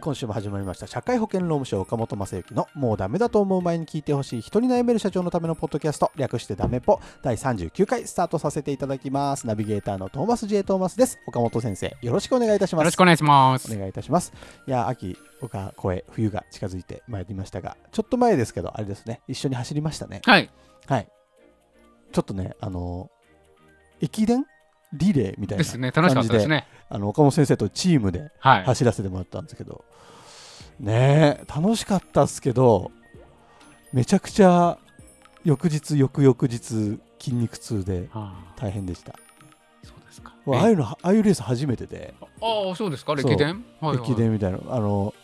今週も始まりました。社会保険労務省岡本正幸のもうダメだと思う前に聞いてほしい人に悩める社長のためのポッドキャスト、略してダメポ第39回スタートさせていただきます。ナビゲーターのトーマス J. トーマスです。岡本先生、よろしくお願いいたします。よろしくお願いします。お願いいたします。いや、秋、岡、越え、冬が近づいてまいりましたが、ちょっと前ですけど、あれですね、一緒に走りましたね。はい。はい。ちょっとね、あの駅伝リレーみたいなですね。楽しかったですね。あの岡本先生とチームではい。走らせてもらったんですけど、ねえ楽しかったっすけどめちゃくちゃ翌日翌々日筋肉痛であ。大変でした。あそうですか。ああいうのああいうレース初めてで。ああ、そうですか。そう。歴伝はいはい。駅伝みたいな。あの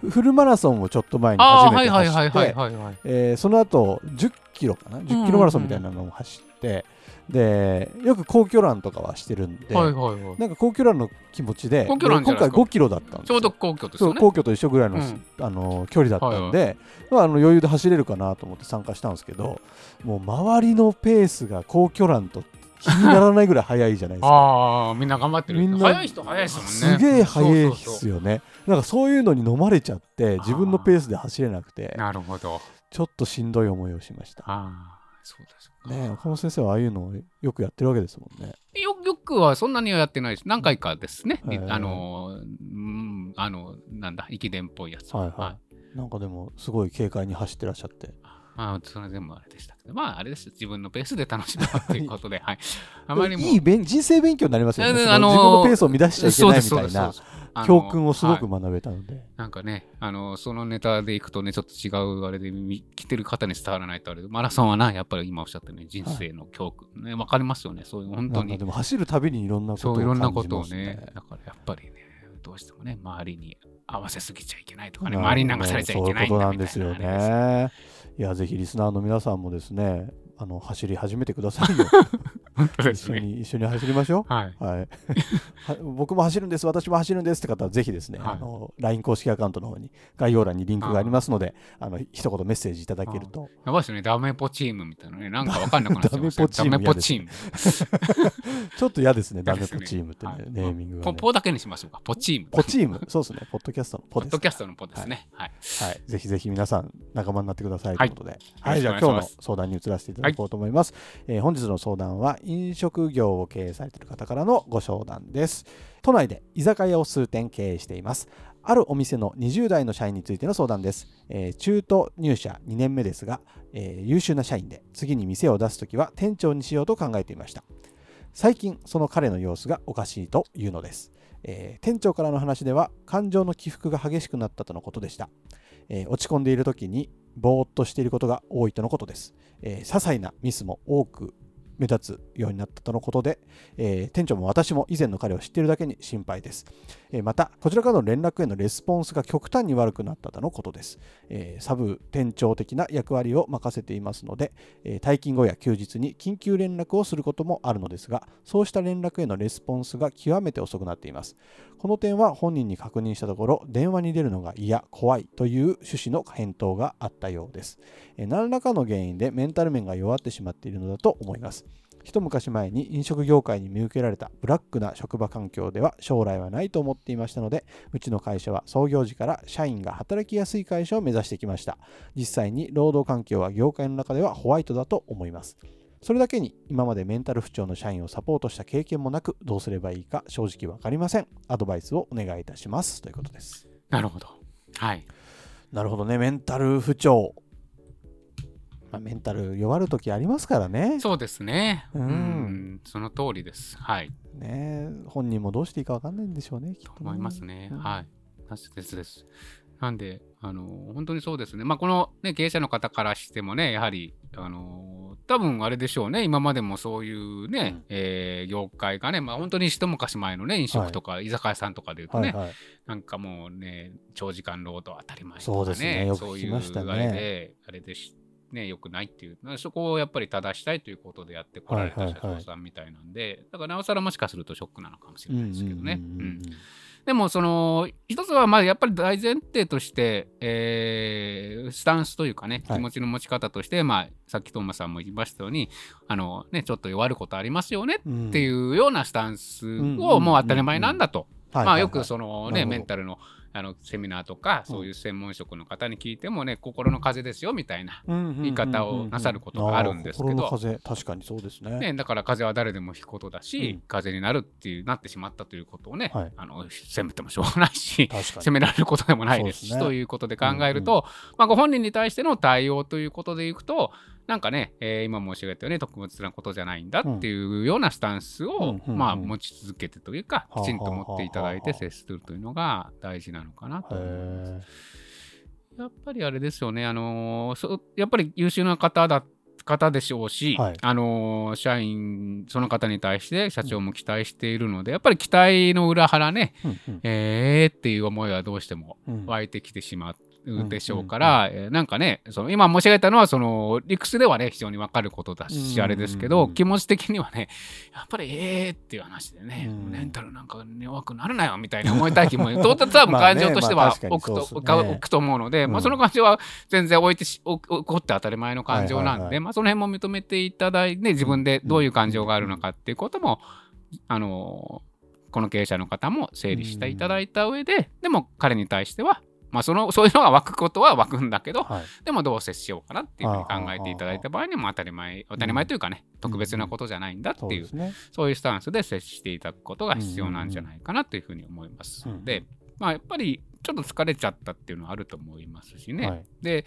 フフルマラソンをちょっと前に初めてはいはいはい走ってその後10キロかな？10キロマラソンみたいなのを走ってでよく皇居ランとかはしてるんで、はいはいはい。なんか皇居ランの気持ちで皇居ランじゃ今回ないですか5キロだったんですよちょうど皇居ですよね。皇居と一緒ぐらいの,、うんあの距離だったんで、まあ、あの余裕で走れるかなと思って参加したんですけどもう周りのペースが皇居ランと気にならないぐらい速いじゃないですか。ああ、みんな頑張ってる。みんな早い人早いですもんね。すげえ速いですよね。なんかそういうのに飲まれちゃって自分のペースで走れなくてなるほど。ちょっとしんどい思いをしました。ああ、そうですか。ねえ岡本先生はああいうのをよくやってるわけですもんね。よよくはそんなにはやってないです。何回かですね。あの、うん、あの、なんだ、駅伝っぽいやつ。はいはいなんかでもすごい軽快に走ってらっしゃって。あそれ全部あれでしたけど、まああれです。自分のペースで楽しむということで、はい。あまりも。いい勉人生勉強になりますよね。あの自分のペースを乱しちゃいけないみたいな教訓をすごくはい学べたので。なんかね、あの、そのネタでいくとね、ちょっと違うあれで見来てる方に伝わらないとあれで、マラソンはな、やっぱり今おっしゃったように人生の教訓、ね、わかりますよね。そういう本当にで、も走るたびにいろんなことをそういろんなことをね、だからやっぱりね、どうしてもね、周りに合わせすぎちゃいけないとかね、周りに流されちゃいけないんそういうことだなんですよね。いや、ぜひリスナーの皆さんもですね、あの走り始めてくださいよ。一緒。に一緒に走りましょはい。う。はい。は僕も走るんです、私も走るんですって方は、ぜひですね、はいあの LINE 公式アカウントの方に概要欄にリンクがありますので、あの一言メッセージいただけると、やばいですね、ダメポチームみたいなね、なんか わかんなくなっちゃダメポチーム。ちょっと嫌ですね、ダメポチームってねはいネーミングが、ね。ポポだけにしましょうか、ポチーム。ポチーム、そうですね、ポッドキャストのポポです。ッドキャストのポですね。はい。はい、ぜひぜひ皆さん仲間になってくださいとはいいうことで、はい、じゃあ今日の相談に移らせていただこうと思います、えー本日の相談は飲食業を経営されている方からのご相談です。都内で居酒屋を数店経営しています。あるお店の20代の社員についての相談です、えー中途入社2年目ですが、えー優秀な社員で次に店を出すときは店長にしようと考えていました。最近その彼の様子がおかしいというのです、えー店長からの話では感情の起伏が激しくなったとのことでした、えー落ち込んでいる時にぼーっとしていることが多いとのことです、えー些細なミスも多く目立つようになったとのことで、えー店長も私も以前の彼を知っているだけに心配です、えーまたこちらからの連絡へのレスポンスが極端に悪くなったとのことです、えーサブ店長的な役割を任せていますので、え退勤後や休日に緊急連絡をすることもあるのですがそうした連絡へのレスポンスが極めて遅くなっています。この点は本人に確認したところ電話に出るのが嫌怖いという趣旨の返答があったようです。え何らかの原因でメンタル面が弱ってしまっているのだと思います。一昔前に飲食業界に見受けられたブラックな職場環境では将来はないと思っていましたのでうちの会社は創業時から社員が働きやすい会社を目指してきました。実際に労働環境は業界の中ではホワイトだと思います。それだけに今までメンタル不調の社員をサポートした経験もなくどうすればいいか正直わかりません。アドバイスをお願いいたします。ということです。なるほど。はい。なるほどね。メンタル不調まあ、メンタル弱る時ありますからね。そうですね。ううんん、その通りです。はい。ね本人もどうしていいか分かんないんでしょうね、きっとね思いますね。うんはい。ですですです。なんで、あの本当にそうですね、まあ、この、ね、経営者の方からしてもね、やはり、あの多分あれでしょうね、今までもそういうね、うんえー業界がね、まあ、本当に一昔前のね、飲食とか居酒屋さんとかでいうとね、はいはいなんかもうね、長時間労働当たり前とかそうですねよく聞きましたねそういうあれで、あれでし、ね、よくないっていう、そこをやっぱり正したいということでやってこられた社はいはいはい。長さんみたいなんで、だからなおさらもしかするとショックなのかもしれないですけどね。でも、その、一つは、まあ、やっぱり大前提として、えースタンスというかね、はい。気持ちの持ち方として、まあ、さっきトーマさんも言いましたように、あの、ね、ちょっと弱ることありますよねうん。っていうようなスタンスんをもう当たり前なんだと。まあ、はいはい。はいよくそのね、メンタルのあのセミナーとか、そういう専門職の方に聞いてもね、心の風邪ですよみたいな。言い方をなさることがあるんですけど。あー心の風確かにそうですね。ね、だから風邪は誰でもひくことだし、うん。風邪になるっていうなってしまったということをね、はい。あの責めてもしょうがないし、責められることでもないです。しね。ということで考えると、まあ、ご本人に対しての対応ということでいくとなんかね、えー今申し上げたように特別なことじゃないんだっていうようなスタンスを、うんうんうんまあ、持ち続けてというか、はあきちんと持っていただいて接するというのが大事なのかなとに。思います。へやっぱりあれですよね、あのーそやっぱり優秀な方だ方でしょうし、はい。あのー社員、その方に対して社長も期待しているので、やっぱり期待の裏腹ね、ーうんうん。えーっていう思いはどうしてもうん。湧いてきてしまうでしょうから、えーなんかねその今申し上げたのはその理屈ではね非常に分かることだし、うんあれですけど、うん気持ち的にはねやっぱりえーっていう話でね、うん。メンタルなんか弱くなるなよみたいに思いたい気も到達多分感情としては置くと、そうですね。か置くと思うので、まあ、うんその感情は全然置いてしお起こって当たり前の感情なんで、はいはいはい。まあ、その辺も認めていただいて、自分でどういう感情があるのかっていうことも、あのこの経営者の方も整理していただいた上で、でも彼に対しては、まあ、その そういうのが湧くことは湧くんだけど、はいでもどう接しようかなっていうふうに考えていただいた場合にも当たり前、当たり前というかね、特別なことじゃないんだっていうそうですね。そういうスタンスで接していただくことが必要なんじゃないかなというふうに思いますので、まあ、やっぱりちょっと疲れちゃったっていうのはあると思いますしね。はいで、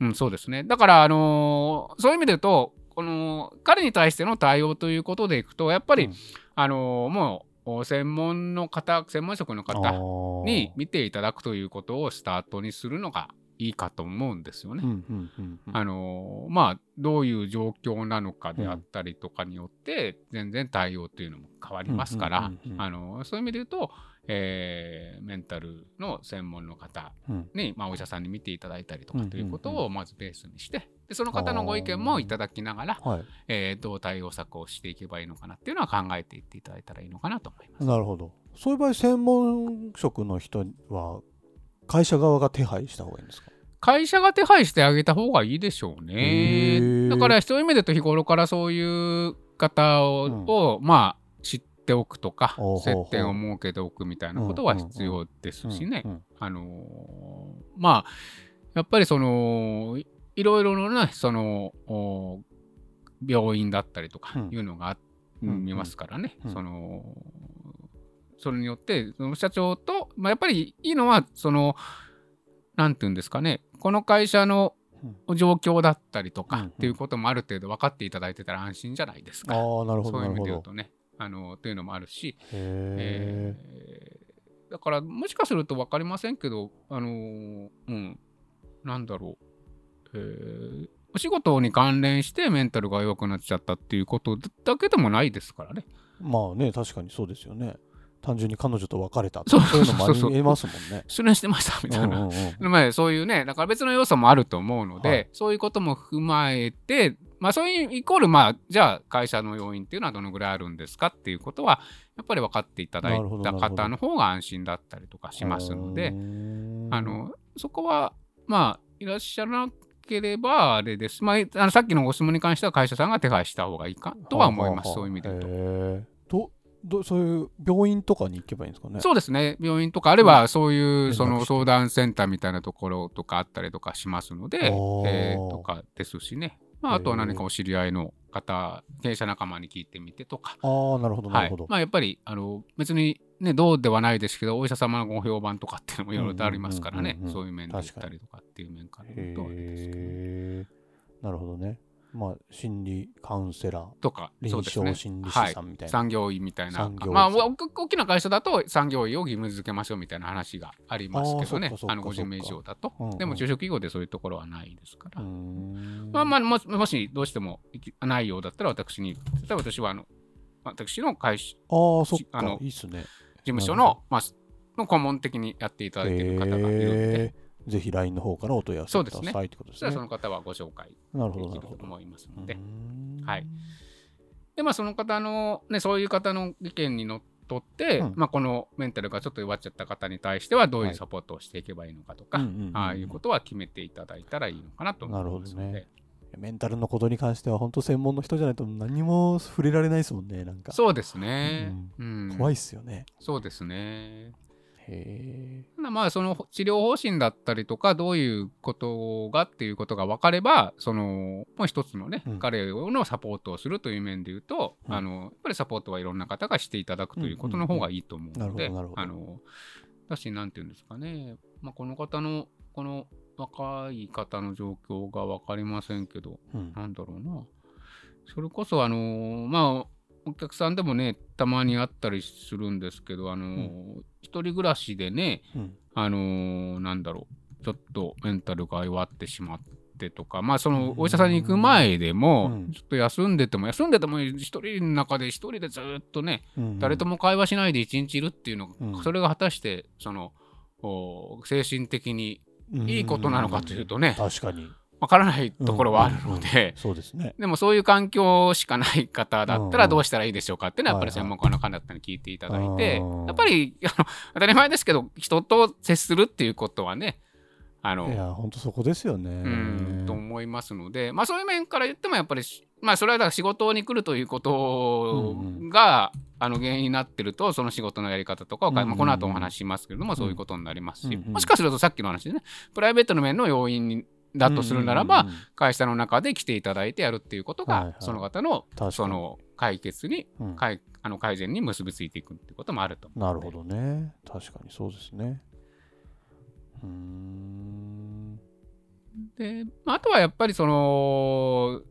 うん、そうですね。だから、あのーそういう意味で言うと、この彼に対しての対応ということでいくと、やっぱり、うんあのーもうお専門の方、専門職のあ方ー。に見ていただくということをスタートにするのがいいかと思うんですよね。あのーまあどういう状況なのかであったりとかによって、全然対応というのも変わりますから、そういう意味で言うと、えーメンタルの専門の方うん。に、まあ、お医者さんに見ていただいたりとかということをまずベースにして、でその方のご意見もいただきながら、はい。えーどう対応策をしていけばいいのかなっていうのは考えていっていただいたらいいのかなと思います。なるほど。そういう場合、専門職の人は会社側が手配した方がいいんですか？会社が手配してあげた方がいいでしょうへね。ーだからそういう意味でと日頃からそういう方を、をまあ知っておくとか接点を設けておくみたいなことは必要ですしね。うんうんあのーまあやっぱりそのいいろいろなねそのお病院だったりとかうん。いうのがあ、うん見ますからね、うん。そのそれによってその社長と、まあ、やっぱりいいのはそのなんていうんですかね。この会社の状況だったりとかうんうん。っていうこともある程度分かっていただいてたら安心じゃないですか。ああ、なるほど、そういう意味。で言うとね。あのというのもあるし、へえーだからもしかすると分かりませんけどあのーうん。なんだろう、えーお仕事に関連してメンタルが弱くなっちゃったっていうことだけでもないですからね。え。まあね、確かにそうですよね。単純に彼女と別れたそうそういうのもあそうそうりえますもんね。失恋してましたみたいな。うんうんそういうね、だから別の要素もあると思うので、はいそういうことも踏まえて、まあそういうイコール、まあじゃあ会社の要因っていうのはどのぐらいあるんですかっていうことは、やっぱり分かっていただいた方の方が安心だったりとかしますのでう、んあの、そこは、まあ、いらっしゃらなければあれです。まあ、あのさっきのご質問に関しては会社さんが手配した方がいいかとは思います、そういう意味で言うと。どどそういう病院とかに行けばいいんですかね？そうですね、病院とか、あるいはそういうその相談センターみたいなところとかあったりとかしますので、えーとかですしね、まあ、あとは何かお知り合いの方、経営者仲間に聞いてみてとか、ああ、なるほど、なはいるほど。まあ、やっぱりあの別に、ね、どうではないですけど、お医者様のご評判とかっていうのもいろいろとありますからね。うんうんうんう、んそういう面で言ったりとかっていう面から言うとあれですけど。なるほどね。まあ心理カウンセラー。とか臨床心理はい士さんみたいな、産業医みたいな。まあ大きな会社だと産業医を義務付けましょうみたいな話がありますけどね。あの50名以上だと、うんうんでも中小企業でそういうところはないですから、まあまあもしもしどうしてもないようだったら私に例えば私はあの私の会社ああそっか。あのいいっすね。事務所の,、まあ、の顧問的にやっていただいている方がいるので、へー。ぜひ LINE の方からお問い合わせください。ってことですね。その方はご紹介なるほできると思いますので、はい。でまあその方の、ね、そういう方の意見にのっとって、うん。まあ、このメンタルがちょっと弱っちゃった方に対してはどういはい。うサポートをしていけばいいのかとか、うんうんうんうん。ああいうことは決めていただいたらいいのかなと思いますので、なるほメンタルのことに関しては本当専門の人じゃないと何も触れられないですもんねなんか。そうですね、うん。怖いっすよね。そうですね。へえ。まあその治療方針だったりとかどういうことがっていうことが分かればそのもう一つのね、うん。彼のサポートをするという面で言うと、うん。あのやっぱりサポートはいろんな方がしていただくということの方がいいと思うのでだしなんていうんですかね、まあ、この方のこの若い方の状況が分かりませんけどうん。なんだろうな。それこそあのまあお客さんでもねたまにあったりするんですけどあの、ん。一人暮らしでねうん。あのーなんだろう、ちょっとメンタルが弱ってしまってとか、まあそのお医者さんに行く前でもうん、ちょっと休んでても、休んでても一人の中で一人でずっとね、うん。誰とも会話しないで一日いるっていうのそれが果たして、その、お精神的にいいことなのかというとね、確かに。わからないところはあるので、そうですね。でもそういう環境しかない方だったらうんどうしたらいいでしょうかっていうのはやっぱりはいはい。専門家の方々に聞いていただいてうん。やっぱりあの当たり前ですけど人と接するっていうことはねあのいや本当そこですよね。うんと思いますのでまあそういう面から言ってもやっぱりしまあそれはだから仕事に来るということうん。が、あの原因になってるとその仕事のやり方とかを、この後お話ししますけれども、そういうことになりますし、もしかするとさっきの話でねプライベートの面の要因にだとするならば、会社の中で来ていただいてやるっていうことが、その方のその解決に、うあの改善に結びついていくっていうこともあるとなるほどね。確かにそうですね。うーん。で、まあ、あとはやっぱりその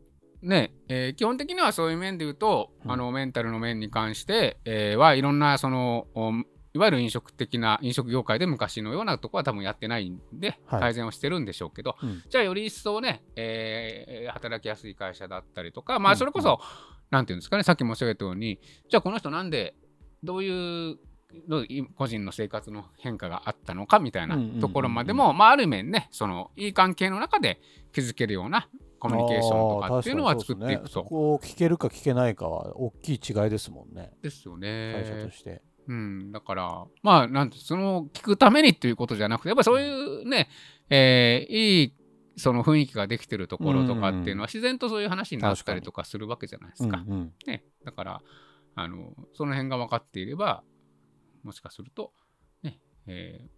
ね、えー基本的にはそういう面で言うと、うん。あのメンタルの面に関して、えーはいろんなそのおいわゆる飲食的な飲食業界で昔のようなとこは多分やってないんで、はい。改善をしてるんでしょうけど、うん。じゃあより一層ね、えー働きやすい会社だったりとかまうん。あそれこそ、なんていうんですかねさっき申し上げたようにじゃあこの人なんでどういう個人の生活の変化があったのかみたいなうんうんうんうん。ところまでも、まあ、ある面ねそのいい関係の中で築けるようなコミュニケーションとかっていうのは作っていくと。ねそこを聞けるか聞けないかは大きい違いですもんね。ですよ会社とね。して、うん、だからまあなんてその聞くためにっていうことじゃなくてやっぱそういうね、えーいいその雰囲気ができてるところとかっていうのは自然とそういう話になったりとかするわけじゃないですか。うんうん。ね、だからあのその辺が分かっていればもしかすると、ねえーうん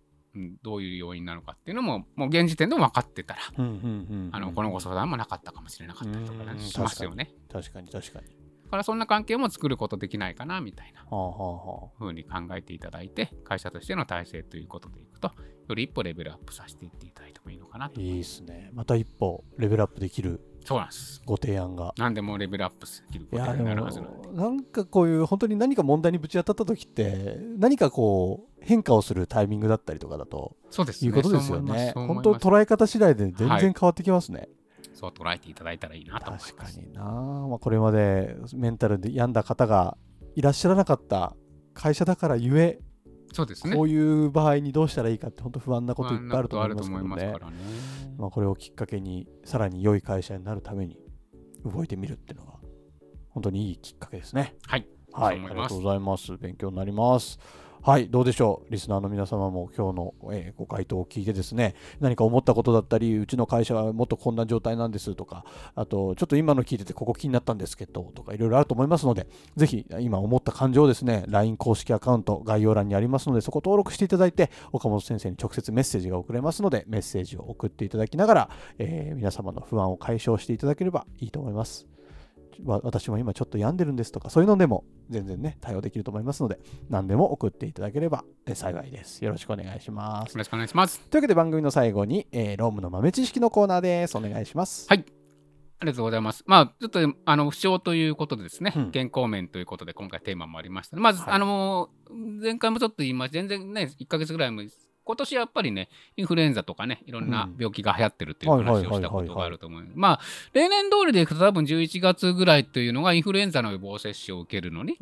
どういう要因なのかっていうのももう現時点でも分かってたら、うんうんうんあのこのご相談もなかったかもしれなかったりとかねうんしますよね。確かに確かにだからそんな関係も作ることできないかなみたいなはあはあはあ風に考えていただいて会社としての体制ということでいくとより一歩レベルアップさせていっていただいてもいいのかなと。いいですねまた一歩レベルアップできるそうなんです。ご提案が何でもレベルアップできることになるはずなので。なんかこういう本当に何か問題にぶち当たった時って何かこう変化をするタイミングだったりとかだとそうですね。いうことですよね本当捉え方次第で全然変わってきますね、そう捉えていただいたらいいなと。確かにな、まあ、これまでメンタルで病んだ方がいらっしゃらなかった会社だからゆえ、そうですね。こういう場合にどうしたらいいかって本当不安なこといっぱいあると思いますのでね。まあ、これをきっかけにさらに良い会社になるために動いてみるっていうのが本当にいいきっかけですね。はい。はい、ありがとうございます。勉強になります。はい、どうでしょう？リスナーの皆様も今日の、えーご回答を聞いてですね、何か思ったことだったり、うちの会社はもっとこんな状態なんですとか、あと、ちょっと今の聞いててここ気になったんですけど、とかいろいろあると思いますので、ぜひ今思った感情をですね、LINE 公式アカウント概要欄にありますので、そこ登録していただいて、岡本先生に直接メッセージが送れますので、メッセージを送っていただきながら、えー皆様の不安を解消していただければいいと思います。わ私も今ちょっと病んでるんですとか、そういうのでも全然ね、対応できると思いますので、何でも送っていただければえ幸いです。よろしくお願いしますよ。ろしくお願いします。というわけで番組の最後に、えーロームの豆知識のコーナーです。お願いします。はいありがとうございます。まあ、ちょっと、あの、不詳ということでですね、うん健康面ということで、今回テーマもありました。まず、はいあの、前回もちょっと言いました、全然ね、1ヶ月ぐらい前、今年やっぱりね、インフルエンザとかね、いろんなうん。病気が流行ってるっていう話をしたことがあると思う。まあ、例年通りでいくと多分11月ぐらいというのがインフルエンザの予防接種を受けるのに、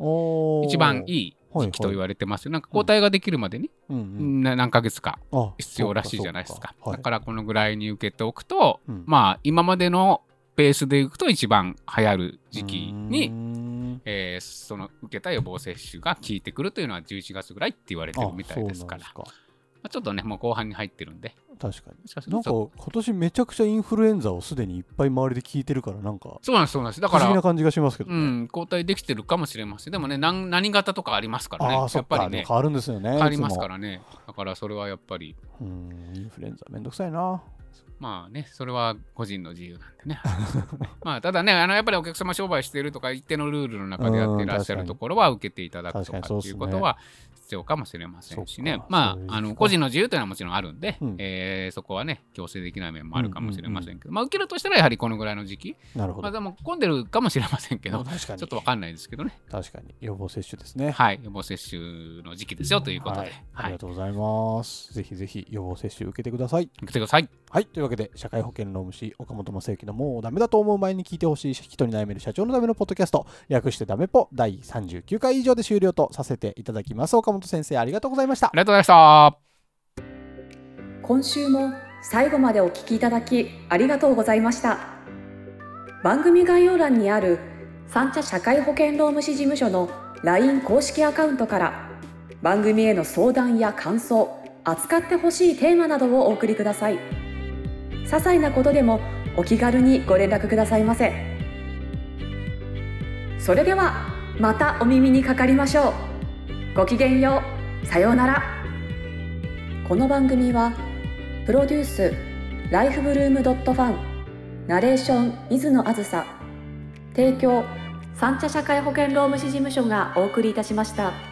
一番いい時期と言われてますよ。なんか抗体ができるまでに、うん。何ヶ月かあ必要らしいじゃないですか。だからこのぐらいに受けておくと、うん。まあ今までのペースでいくと一番流行る時期に、ん。えーその受けた予防接種が効いてくるというのは11月ぐらいって言われてるみたいですからまあちょっとねもう後半に入ってるんで。確かに。もしかするなんかと今年めちゃくちゃインフルエンザをすでにいっぱい周りで聞いてるからなんか。そうなんですそうなんです。だから不思議な感じがしますけどうね、ん抗体できてるかもしれません。でもね何何型とかありますからね。あやっぱりね。変わるんですよね変わりますかいらねだからそれはやっぱり。うんインフルエンザめんどくさいな。まあね、それは個人の自由なんでね。まあ、ただね、あのやっぱりお客様商売しているとか、一定のルールの中でやっていらっしゃるところは受けていただくとかっていうことは必要かもしれませんしね。まあ、あの個人の自由というのはもちろんあるんで、うん。えーそこはね、強制できない面もあるかもしれませんけど、まあ、受けるとしたらやはりこのぐらいの時期、なるほど、まあ、でも混んでるかもしれませんけど、ちょっとわかんないですけどね。確かに。予防接種ですね。はい、予防接種の時期ですよということで、はい、あはい、りがとうございます、ぜひぜひ予防接種受けてください。受けてください。はい。というわけで社会保険労務士岡本正幸のもうダメだと思う前に聞いてほしい人に悩める社長のためのポッドキャスト略してダメポ第39回以上で終了とさせていただきます。岡本先生ありがとうございました。ありがとうございました。今週も最後までお聞きいただきありがとうございました。番組概要欄にある三茶社会保険労務士事務所の LINE 公式アカウントから番組への相談や感想扱ってほしいテーマなどをお送りください。些細なことでもお気軽にご連絡くださいませ。それではまたお耳にかかりましょうごきげんようさようならこの番組はプロデュースライフブルームドットファンナレーション水野あずさ提供三茶社会保険労務士事務所がお送りいたしました。